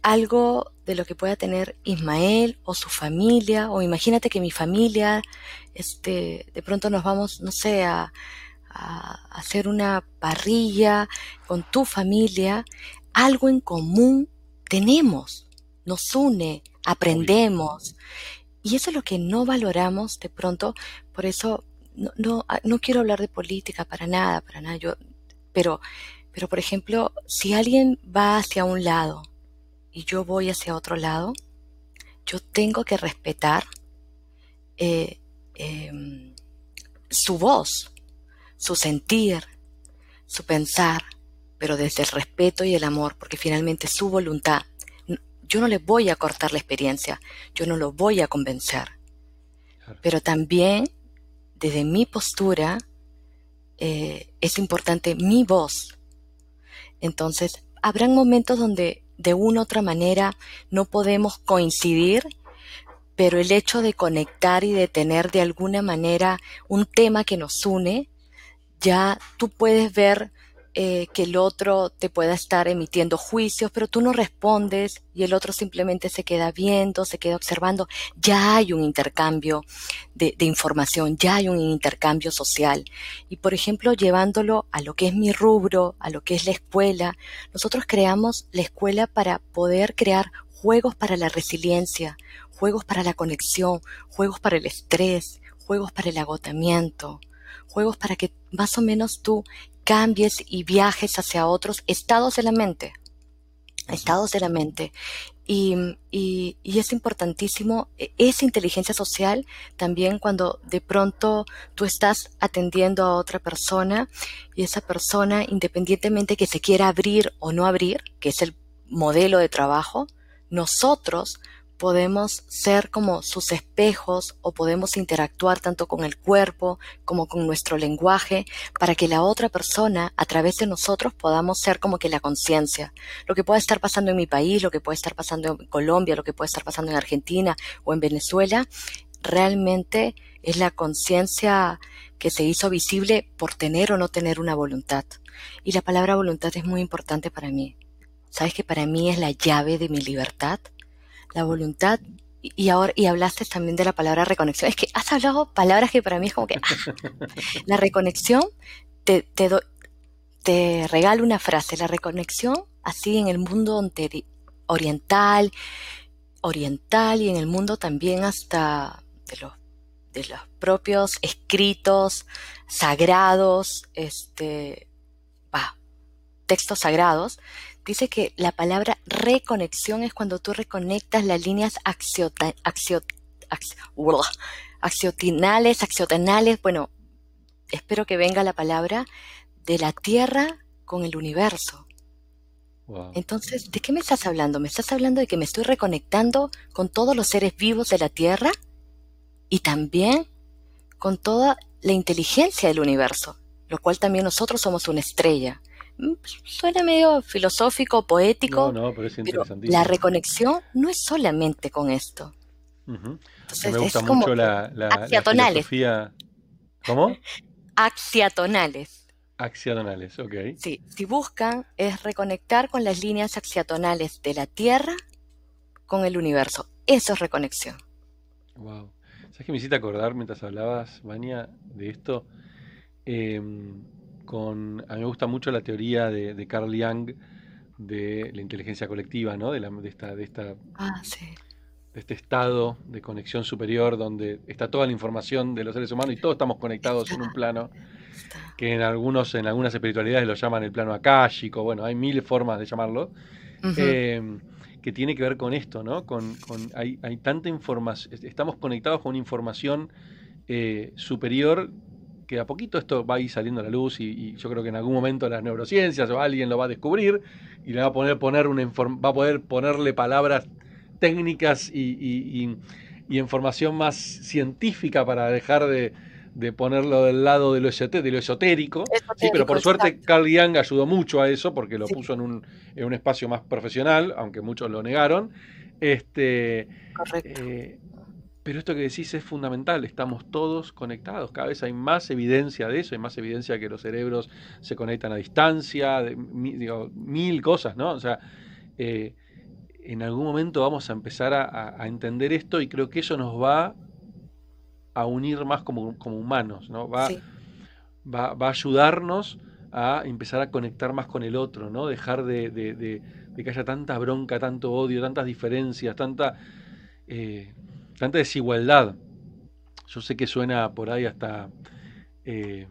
S2: algo de lo que pueda tener Ismael o su familia o imagínate que mi familia este de pronto nos vamos no sé a, a hacer una parrilla con tu familia algo en común tenemos nos une aprendemos y eso es lo que no valoramos de pronto, por eso no, no, ah, no quiero hablar de política para nada, para nada, yo, pero, pero por ejemplo, si alguien va hacia un lado y yo voy hacia otro lado, yo tengo que respetar eh, em, su voz, su sentir, su pensar, pero desde el respeto y el amor, porque finalmente su voluntad yo no le voy a cortar la experiencia, yo no lo voy a convencer. Pero también, desde mi postura, eh, es importante mi voz. Entonces, habrán momentos donde de una u otra manera no podemos coincidir, pero el hecho de conectar y de tener de alguna manera un tema que nos une, ya tú puedes ver eh, que el otro te pueda estar emitiendo juicios, pero tú no respondes y el otro simplemente se queda viendo, se queda observando. Ya hay un intercambio de, de información, ya hay un intercambio social. Y por ejemplo, llevándolo a lo que es mi rubro, a lo que es la escuela, nosotros creamos la escuela para poder crear juegos para la resiliencia, juegos para la conexión, juegos para el estrés, juegos para el agotamiento, juegos para que más o menos tú cambies y viajes hacia otros estados de la mente. Estados de la mente. Y, y, es importantísimo, e, esa inteligencia social también cuando de pronto tú estás atendiendo a otra persona y esa persona, independientemente que se quiera abrir o no abrir, que es el modelo de trabajo, nosotros podemos ser como sus espejos o podemos interactuar tanto con el cuerpo como con nuestro lenguaje para que la otra persona a través de nosotros podamos ser como que la conciencia. Lo que puede estar pasando en mi país, lo que puede estar pasando en Colombia, lo que puede estar pasando en Argentina o en Venezuela, realmente es la conciencia que se hizo visible por tener o no tener una voluntad. Y la palabra voluntad es muy importante para mí. ¿Sabes que para mí es la llave de mi libertad? La voluntad y ahora y hablaste también de la palabra reconexión. Es que has hablado palabras que para mí es como que ah. la reconexión te, te, te regalo una frase, la reconexión así en el mundo oriental, oriental y en el mundo también hasta de los de los propios escritos sagrados, este, va, textos sagrados, dice que la palabra reconexión es cuando tú reconectas las líneas axiotinales, axiotenales, bueno, espero que venga la palabra, de la Tierra con el universo. Entonces, ¿de qué me estás hablando? ¿Me estás hablando de que me estoy reconectando con todos los seres vivos de la Tierra y también con toda la inteligencia del universo, lo cual también nosotros somos una estrella. Mm, suena medio filosófico, poético,
S1: no, no, pero, es
S2: la reconexión no es solamente con esto.
S1: me gusta mucho la, la, filosofía. ¿Cómo?
S2: Axiatonales.
S1: Axiatonales, ok.
S2: Sí, si buscan es reconectar con las líneas axiatonales de la Tierra con el universo. Eso es reconexión.
S1: Wow. ¿Sabes qué me hiciste acordar mientras hablabas, Vania, de esto? Eh, con. A mí me gusta mucho la teoría de, Carl Jung de la inteligencia colectiva, ¿no? De, la, de esta. De esta
S2: ah, sí.
S1: De este estado de conexión superior donde está toda la información de los seres humanos y todos estamos conectados en un plano que en algunos en algunas espiritualidades lo llaman el plano akáshico, bueno, hay mil formas de llamarlo, em, que tiene que ver con esto, ¿no? Con, con hay, hay, tanta información, estamos conectados con una información eh, superior que a poquito esto va a ir saliendo a la luz y, yo creo que en algún momento las neurociencias o alguien lo va a descubrir y le va a poner, poner una va a poder ponerle palabras técnicas y, información más científica para dejar de, ponerlo del lado de lo, de lo esotérico. sí, pero por suerte Carl Jung ayudó mucho a eso porque lo puso en un, en un, espacio más profesional, aunque muchos lo negaron. Este,
S2: Correcto. Eh,
S1: pero esto que decís es fundamental, estamos todos conectados, cada vez hay más evidencia de eso, hay más evidencia que los cerebros se conectan a distancia, de, mil cosas, ¿no? O sea, eh, en algún momento vamos a empezar a, entender esto y creo que eso nos va a unir más como, como humanos, ¿no? Va, va, va, a ayudarnos a empezar a conectar más con el otro, ¿no? Dejar de, de, de que haya tanta bronca, tanto odio, tantas diferencias, tanta... Eh, tanta desigualdad. Yo sé que suena por ahí hasta eh,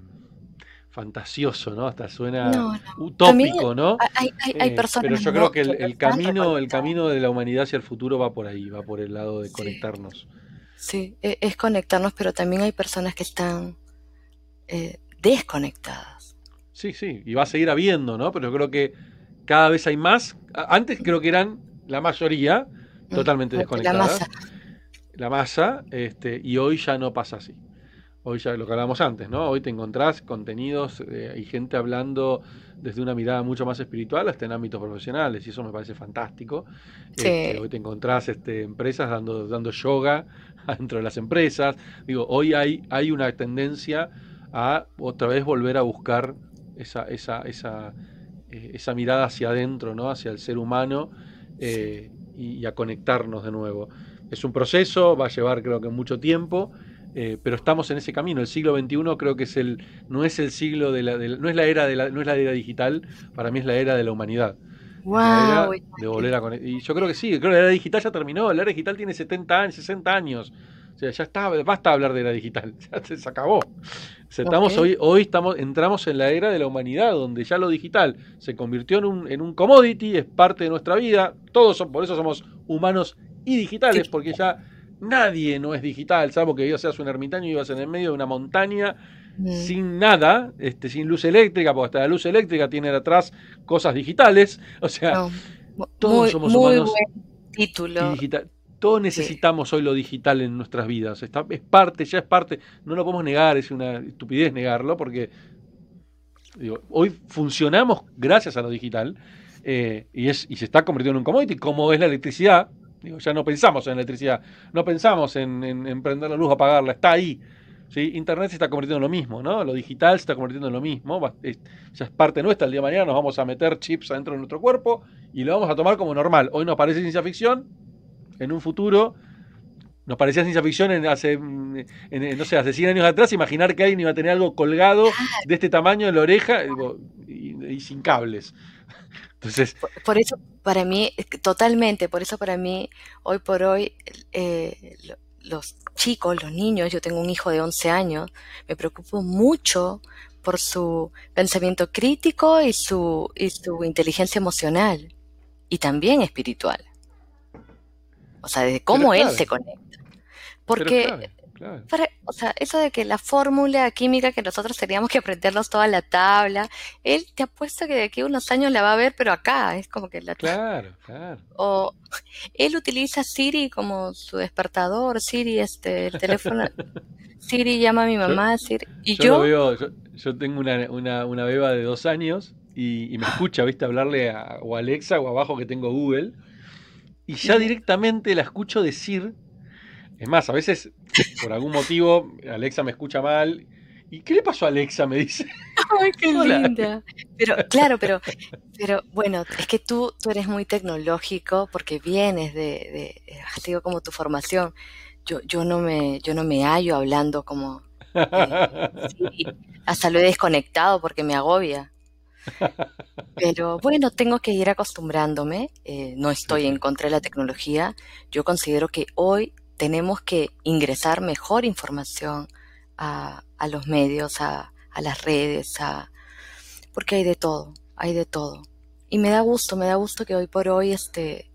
S1: fantasioso, ¿no? Hasta suena utópico, ¿no?
S2: Hay, eh, personas
S1: pero yo creo que el, camino, el camino de la humanidad hacia el futuro va por ahí, va por el lado de conectarnos.
S2: Sí, e, es conectarnos, pero también hay personas que están eh, desconectadas.
S1: Sí, sí, y va a seguir habiendo, ¿no? Pero yo creo que cada vez hay más. Antes creo que eran la mayoría
S2: Mm,
S1: totalmente
S2: La
S1: desconectadas.
S2: masa.
S1: La masa, este, y hoy ya no pasa así. Hoy ya lo que hablábamos antes, ¿no? Hoy te encontrás contenidos eh, y gente hablando desde una mirada mucho más espiritual hasta en ámbitos profesionales, y eso me parece fantástico.
S2: Sí.
S1: Este, hoy te encontrás este, empresas dando, dando yoga dentro de las empresas. Digo, hoy hay, hay una tendencia a otra vez volver a buscar esa, esa, esa, eh, esa mirada hacia adentro, ¿no? Hacia el ser humano eh, y, y a conectarnos de nuevo. Es un proceso, va a llevar creo que mucho tiempo, eh, pero estamos en ese camino. El siglo XXI creo que es el, no es el siglo de la, de la- no es la era de la, no es la era digital, para mí es la era de la humanidad. La
S2: Wow,
S1: era de volver a conect- Y yo creo que sí, creo que la era digital ya terminó, la era digital tiene 70 años, 60 años. O sea, ya está, basta hablar de era digital, ya se, se acabó. Estamos hoy estamos, entramos en la era de la humanidad, donde ya lo digital se convirtió en un, en un commodity, es parte de nuestra vida. Todos son, por eso somos humanos y digitales, porque ya nadie no es digital, salvo que seas un ermitaño y ibas en el medio de una montaña sin nada, este, sin luz eléctrica, porque hasta la luz eléctrica tiene detrás cosas digitales. O sea,
S2: no,
S1: todos somos
S2: muy
S1: humanos
S2: buen título.
S1: digital. Todos necesitamos hoy lo digital en nuestras vidas. Está, es parte, ya es parte. No lo podemos negar, es una estupidez negarlo, porque digo, hoy funcionamos gracias a lo digital eh, y, es, y se está convirtiendo en un commodity, como es la electricidad. Digo, ya no pensamos en electricidad, no pensamos en, en- en prender la luz, apagarla, está ahí. ¿sí? Internet se está convirtiendo en lo mismo, ¿no? Lo digital se está convirtiendo en lo mismo. va- es- ya es parte nuestra. El día de mañana nos vamos a meter chips adentro de nuestro cuerpo y lo vamos a tomar como normal. Hoy nos parece ciencia ficción, en un futuro nos parecía ciencia ficción en hace, en- en, no sé, hace 100 años atrás, imaginar que alguien iba a tener algo colgado de este tamaño en la oreja y sin cables. Entonces,
S2: Por, por eso, para mí, totalmente, por eso para mí, hoy por hoy, eh, lo- los chicos, los niños, yo tengo un hijo de 11 años, me preocupo mucho por su pensamiento crítico y su, y su inteligencia emocional y también espiritual. O sea, de cómo él se conecta. Porque para- o sea, eso de que la fórmula química que nosotros teníamos que aprendernos toda la tabla, él te apuesto que de aquí a unos años la va a ver, pero acá, es como que la
S1: Claro, claro.
S2: o él utiliza Siri como su despertador, Siri, este, el teléfono, Siri llama a mi mamá, Siri, y
S1: Yo,
S2: yo,
S1: lo veo, yo, yo tengo una, una, una beba de dos años y, y me escucha, ¿viste? Hablarle a, o a Alexa o abajo que tengo Google. Y ya directamente la escucho decir. Es más, a veces, por algún motivo, Alexa me escucha mal. ¿Y qué le pasó a Alexa? Me dice.
S2: ay, qué
S1: Hola.
S2: linda. Pero, claro, pero, pero bueno, es que tú, tú eres muy tecnológico porque vienes de, de, sido como tu formación. Yo, yo no me, yo no me hallo hablando como eh. Hasta lo he desconectado porque me agobia. Pero bueno, tengo que ir acostumbrándome. eh, no estoy en contra de la tecnología. Yo considero que hoy tenemos que ingresar mejor información a, a los medios, a, a las redes, a, porque hay de todo, hay de todo. Y me da gusto, me da gusto que hoy por hoy, este,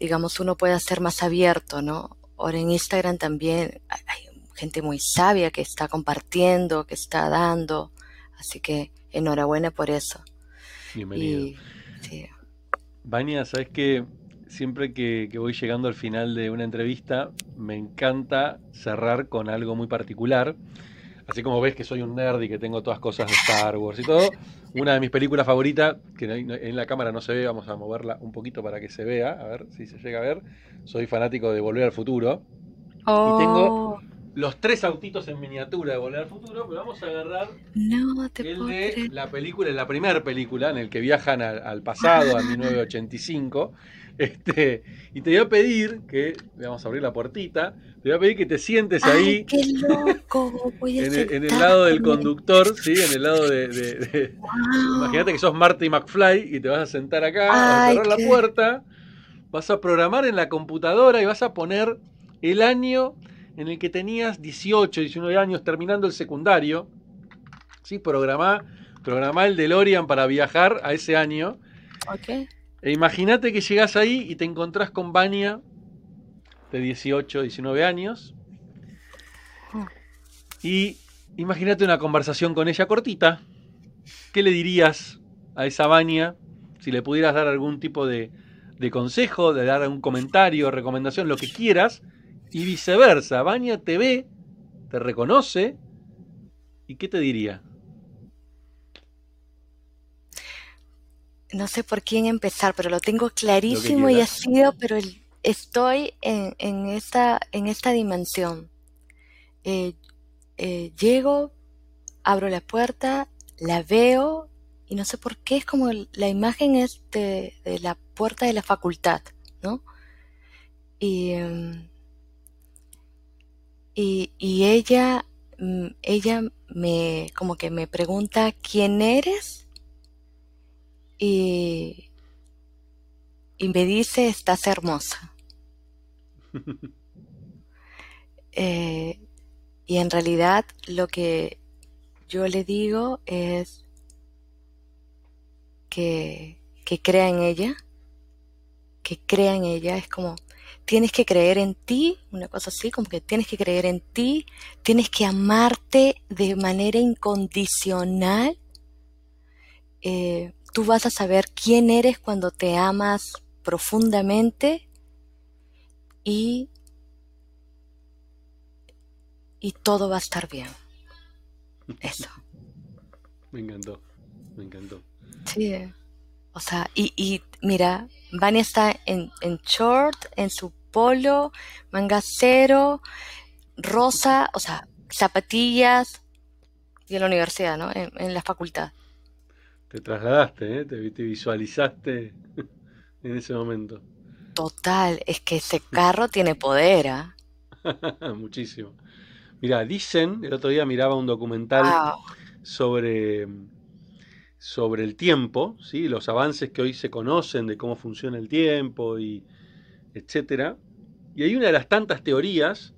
S2: digamos, uno pueda ser más abierto, ¿no? Ahora en Instagram también hay hay gente muy sabia que está compartiendo, que está dando. Así que enhorabuena por eso.
S1: Bienvenido.
S2: Y sí,
S1: Vania, sabes que siempre que, voy llegando al final de una entrevista, me encanta cerrar con algo muy particular. Así como ves que soy un nerd y que tengo todas cosas de Star Wars y todo, una de mis películas favoritas, que en la cámara no se ve, vamos a moverla un poquito para que se vea, a ver si se llega a ver. Soy fanático de Volver al Futuro. tengo-
S2: Oh,
S1: Los tres autitos en miniatura de Volver al Futuro, pero vamos a agarrar
S2: no te
S1: el de
S2: creer.
S1: la película, la primera película en el que viajan al, al pasado, a 1985. Este, y te voy a pedir que, vamos a abrir la puertita, te voy a pedir que te sientes
S2: Ay,
S1: ahí
S2: qué loco, voy a
S1: en el, en el lado del conductor, ¿sí? En el lado de... de- de-
S2: Wow.
S1: Imagínate que sos Marty McFly y te vas a sentar acá, vas a
S2: Ay,
S1: cerrar la puerta, vas a programar en la computadora y vas a poner el año en el que tenías 18, 19 años terminando el secundario. ¿Sí? Programá, programá el DeLorean para viajar a ese año.
S2: Ok.
S1: E imagínate que llegás ahí y te encontrás con Vania de 18, 19 años. Y imagínate una conversación con ella cortita. ¿Qué le dirías a esa Vania si le pudieras dar algún tipo de, de consejo, de dar un comentario, recomendación, lo que quieras, y viceversa. Vania te ve, te reconoce, ¿y qué te diría?
S2: No sé por quién empezar, pero lo tengo clarísimo y ha sido, pero estoy en, en, esta, en esta dimensión. Eh, eh, llego, abro la puerta, la veo y no sé por qué es como la imagen es de, la puerta de la facultad, ¿no? Y, em, y, ella, mm, ella me, como que me pregunta, ¿quién eres? Y, y me dice, estás hermosa. Eh, y en realidad lo que yo le digo es que, que crea en ella, que crea en ella, es como tienes que creer en ti, una cosa así, como que tienes que creer en ti, tienes que amarte de manera incondicional. Eh, tú vas a saber quién eres cuando te amas profundamente y y todo va a estar bien. Eso.
S1: Me encantó, me encantó.
S2: Sí, eh. o sea, y, y mira, Vania está en, en short, en su polo, manga cero, rosa, o sea, zapatillas, y en la universidad, ¿no? En, la facultad.
S1: Te trasladaste, ¿eh? te, visualizaste en ese momento.
S2: Total, es que ese carro tiene poder, ¿ah?
S1: Muchísimo. Mira, dicen, el otro día miraba un documental sobre, sobre el tiempo, ¿sí? los avances que hoy se conocen de cómo funciona el tiempo, y etcétera. Y hay una de las tantas teorías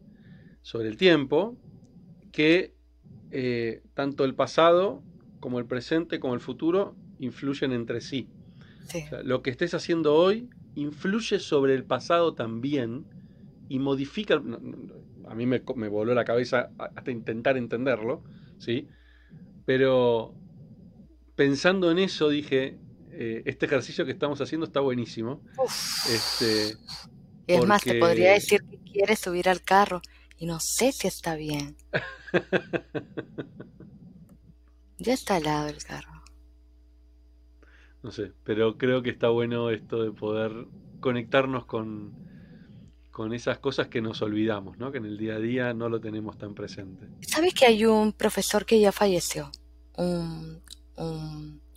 S1: sobre el tiempo que eh, tanto el pasado como el presente como el futuro influyen entre sí. lo que estés haciendo hoy influye sobre el pasado también y modifica a mí me, voló la cabeza hasta intentar entenderlo, ¿sí? Pero pensando en eso dije, eh, este ejercicio que estamos haciendo está buenísimo.
S2: Este, es más, te podría decir que quieres subir al carro y no sé si está bien. ya está al lado del carro.
S1: No sé, pero creo que está bueno esto de poder conectarnos con, con esas cosas que nos olvidamos, ¿no? que en el día a día no lo tenemos tan presente.
S2: ¿Sabes que hay un profesor que ya falleció? Un,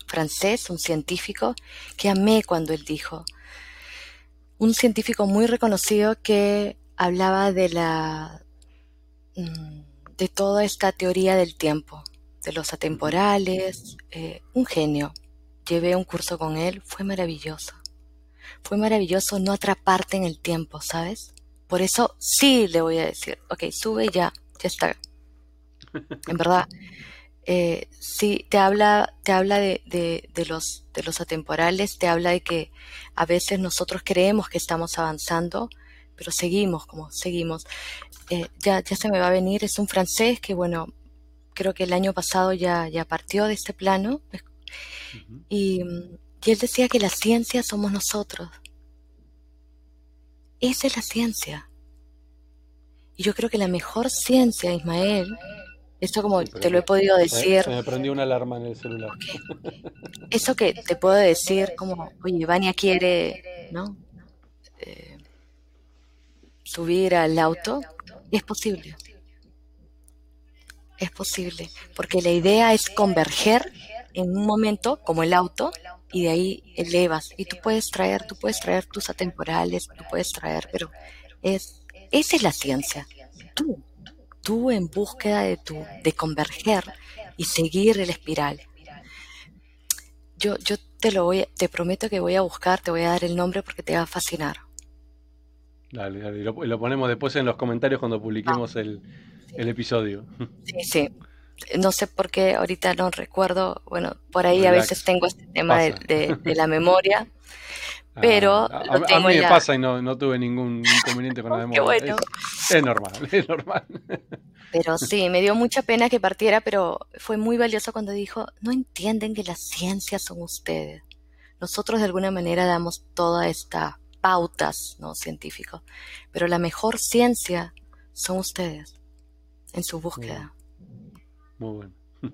S2: francés, un científico, que amé cuando él dijo, un científico muy reconocido que hablaba de la mm, de toda esta teoría del tiempo, de los atemporales, eh, un genio. Llevé un curso con él, fue maravilloso. Fue maravilloso no atraparte en el tiempo, ¿sabes? Por eso sí le voy a decir, ok, sube ya, ya está. En verdad, eh, sí, te habla, te habla de, de, los, de los atemporales, te habla de que a veces nosotros creemos que estamos avanzando, pero seguimos, como seguimos. Eh, ya, ya se me va a venir, es un francés que, bueno, creo que el año pasado ya, ya partió de este plano. y, y él decía que la ciencia somos nosotros. Esa es la ciencia. Y yo creo que la mejor ciencia, Ismael, esto como te lo he podido decir.
S1: Se me prendió una alarma en el celular.
S2: Eso que te puedo decir, como, oye, Vania quiere, ¿no? Eh, subir al auto, es posible. Es posible. Porque la idea es converger en un momento, como el auto, y de ahí elevas. Y tú puedes traer, tú puedes traer tus atemporales, tú puedes traer, pero es, esa es la ciencia. Tú, tú en búsqueda de tu, de converger y seguir el espiral. Yo, yo te lo voy, te prometo que voy a buscar, te voy a dar el nombre porque te va a fascinar.
S1: Dale, dale, lo, lo ponemos después en los comentarios cuando publiquemos ah. el, el episodio.
S2: Sí, sí no sé por qué ahorita no recuerdo, bueno, por ahí a veces tengo este tema de, la memoria, pero
S1: ah, a, mí me pasa y no, tuve ningún inconveniente con la memoria. Es, normal, es normal.
S2: Pero sí, me dio mucha pena que partiera, pero fue muy valioso cuando dijo, no entienden que la ciencia son ustedes. Nosotros de alguna manera damos todas estas pautas ¿no? científicas, pero la mejor ciencia son ustedes en su búsqueda.
S1: Muy bueno.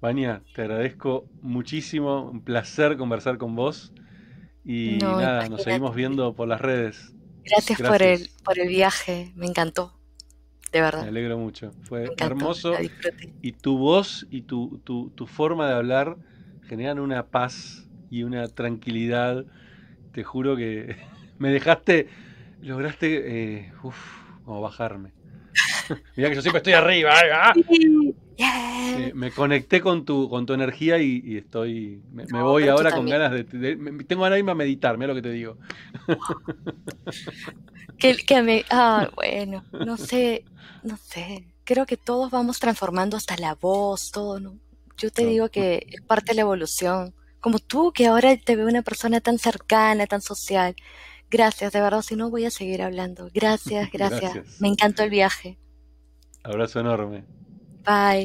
S1: Vania, te agradezco muchísimo, un placer conversar con vos y nada, nos seguimos viendo por las redes.
S2: Gracias, Por, el, por el viaje, me encantó, de verdad.
S1: Me alegro mucho, fue hermoso y tu voz y tu, tu, tu forma de hablar generan una paz y una tranquilidad. Te juro que me dejaste, lograste, eh, como bajarme. Mira que yo siempre estoy arriba. me conecté con tu, con tu energía y, estoy. Me, voy ahora con ganas de, Tengo ganas de irme a meditar, mira lo que te digo.
S2: que, que me. Ah, bueno, no sé, no sé. Creo que todos vamos transformando hasta la voz, todo, ¿no? Yo te digo que es parte de la evolución. Como tú, que ahora te veo una persona tan cercana, tan social. Gracias, de verdad, si no voy a seguir hablando. Gracias, gracias. Me encantó el viaje.
S1: Abrazo enorme.
S2: Bye.